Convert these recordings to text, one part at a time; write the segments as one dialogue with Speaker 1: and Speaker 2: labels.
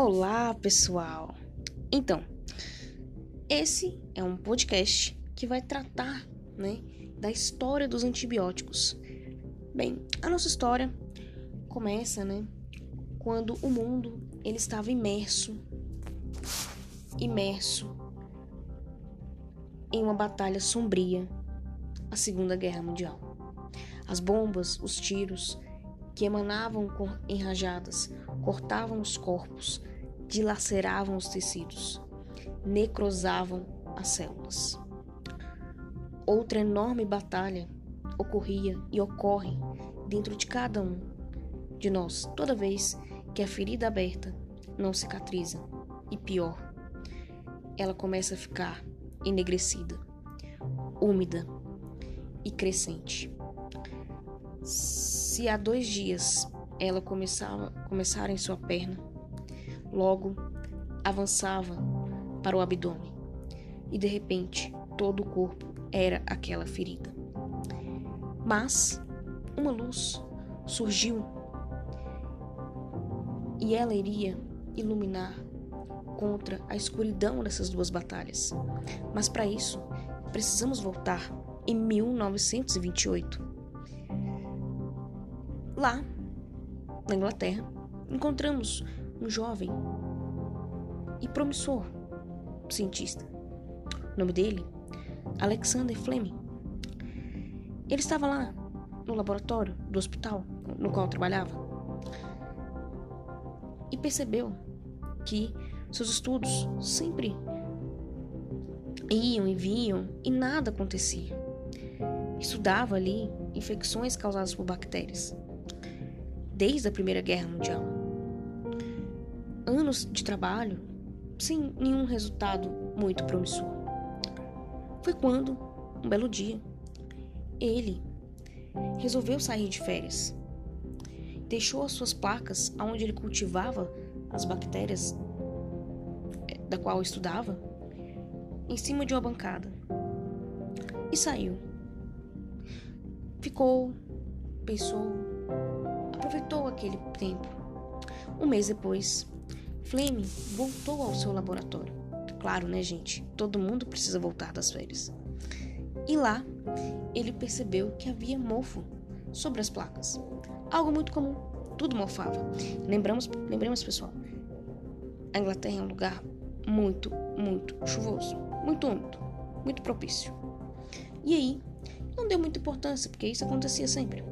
Speaker 1: Olá, pessoal! Então, esse é um podcast que vai tratar né, da história dos antibióticos. Bem, a nossa história começa né, quando o mundo ele estava imerso, imerso em uma batalha sombria, a Segunda Guerra Mundial. As bombas, os tiros que emanavam em rajadas cortavam os corpos, dilaceravam os tecidos, necrosavam as células. Outra enorme batalha ocorria e ocorre dentro de cada um de nós toda vez que a ferida aberta não cicatriza e pior, ela começa a ficar enegrecida, úmida e crescente. Se há dois dias ela começava, começara em sua perna, logo avançava para o abdômen e de repente todo o corpo era aquela ferida. Mas uma luz surgiu e ela iria iluminar contra a escuridão dessas duas batalhas. Mas para isso, precisamos voltar em 1928. Lá, na Inglaterra, encontramos um jovem e promissor cientista. O nome dele, Alexander Fleming. Ele estava lá no laboratório do hospital no qual trabalhava e percebeu que seus estudos sempre iam e vinham e nada acontecia. Estudava ali infecções causadas por bactérias desde a Primeira Guerra Mundial. Anos de trabalho sem nenhum resultado muito promissor. Foi quando, um belo dia, ele resolveu sair de férias. Deixou as suas placas onde ele cultivava as bactérias eh, da qual estudava em cima de uma bancada e saiu. Ficou, pensou, aproveitou aquele tempo. Um mês depois, Fleming voltou ao seu laboratório. Claro, né, gente? Todo mundo precisa voltar das férias. E lá, ele percebeu que havia mofo sobre as placas. Algo muito comum. Tudo mofava. Lembramos, lembramos, pessoal. A Inglaterra é um lugar muito, muito chuvoso, muito úmido, muito propício. E aí, não deu muita importância, porque isso acontecia sempre.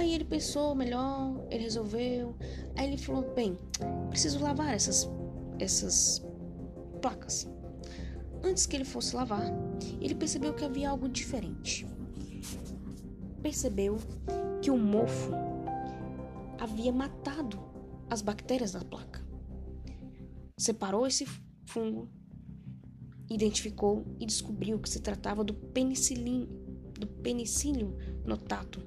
Speaker 1: Aí ele pensou melhor, ele resolveu. Aí ele falou: bem, preciso lavar essas, essas placas. Antes que ele fosse lavar, ele percebeu que havia algo diferente. Percebeu que o mofo havia matado as bactérias da placa. Separou esse fungo, identificou e descobriu que se tratava do penicilin, do penicillium notatum,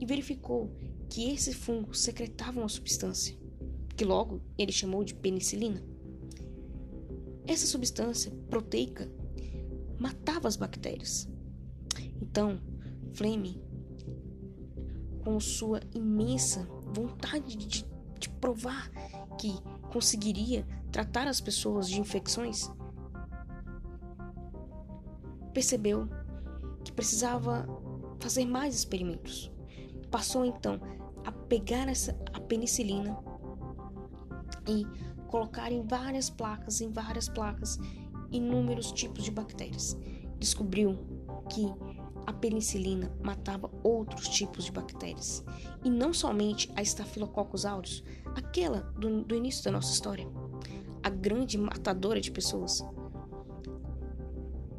Speaker 1: e verificou que esse fungo secretava uma substância, que logo ele chamou de penicilina. Essa substância proteica matava as bactérias. Então, Fleming, com sua imensa vontade de, de provar que conseguiria tratar as pessoas de infecções, percebeu que precisava fazer mais experimentos. Passou então a pegar essa a penicilina e colocar em várias placas, em várias placas, inúmeros tipos de bactérias. Descobriu que a penicilina matava outros tipos de bactérias e não somente a Staphylococcus aureus, aquela do, do início da nossa história, a grande matadora de pessoas.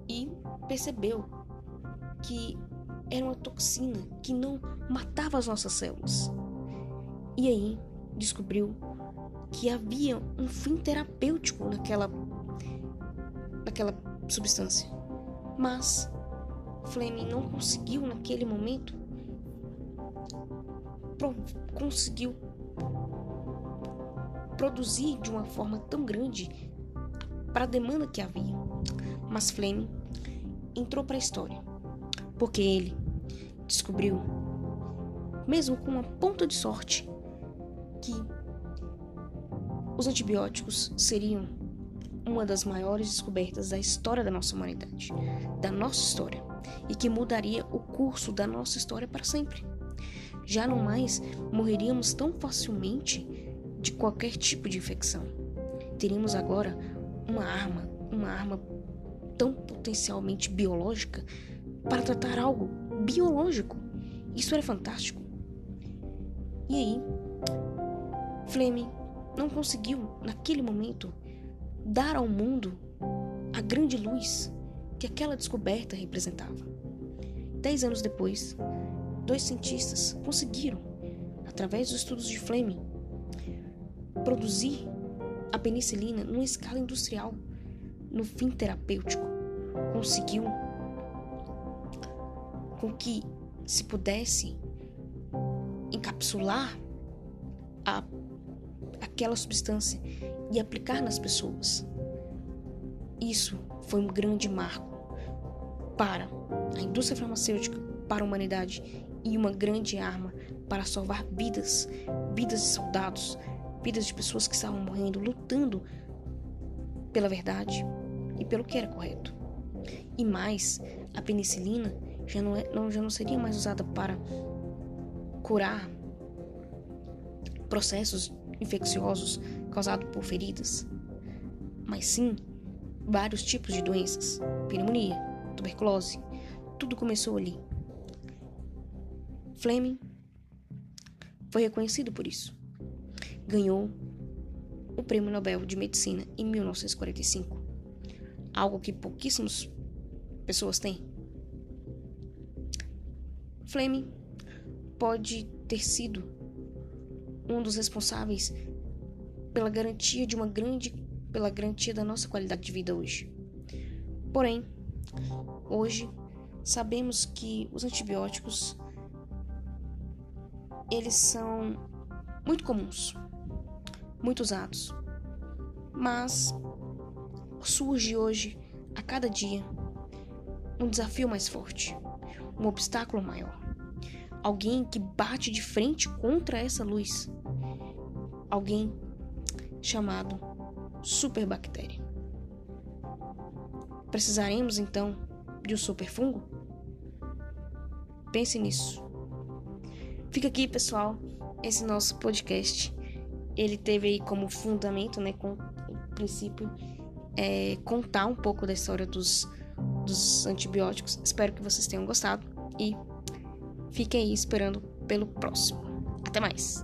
Speaker 1: E percebeu que era uma toxina que não matava as nossas células. E aí descobriu que havia um fim terapêutico naquela, naquela substância. Mas Fleming não conseguiu naquele momento pro, conseguiu produzir de uma forma tão grande para a demanda que havia. Mas Fleming entrou para a história porque ele descobriu, mesmo com uma ponta de sorte, que os antibióticos seriam uma das maiores descobertas da história da nossa humanidade, da nossa história, e que mudaria o curso da nossa história para sempre. Já não mais morreríamos tão facilmente de qualquer tipo de infecção. Teríamos agora uma arma, uma arma tão potencialmente biológica para tratar algo biológico. Isso era fantástico. E aí, Fleming não conseguiu, naquele momento, dar ao mundo a grande luz que aquela descoberta representava. Dez anos depois, dois cientistas conseguiram, através dos estudos de Fleming, produzir a penicilina numa escala industrial, no fim terapêutico. Conseguiu com que se pudesse encapsular a, aquela substância e aplicar nas pessoas. Isso foi um grande marco para a indústria farmacêutica, para a humanidade e uma grande arma para salvar vidas, vidas de soldados, vidas de pessoas que estavam morrendo, lutando pela verdade e pelo que era correto. E mais, a penicilina já não, é, não, já não seria mais usada para curar processos infecciosos causados por feridas, mas sim vários tipos de doenças, pneumonia, tuberculose, tudo começou ali. Fleming foi reconhecido por isso. Ganhou o Prêmio Nobel de Medicina em 1945, algo que pouquíssimas pessoas têm. Fleming pode ter sido um dos responsáveis pela garantia de uma grande pela garantia da nossa qualidade de vida hoje. Porém, hoje sabemos que os antibióticos eles são muito comuns, muito usados. Mas surge hoje, a cada dia, um desafio mais forte, um obstáculo maior. Alguém que bate de frente contra essa luz. Alguém chamado superbactéria. Precisaremos então de um superfungo? Pense nisso. Fica aqui, pessoal, esse nosso podcast. Ele teve aí como fundamento, né, com princípio, é, contar um pouco da história dos, dos antibióticos. Espero que vocês tenham gostado e fiquem aí esperando pelo próximo. Até mais!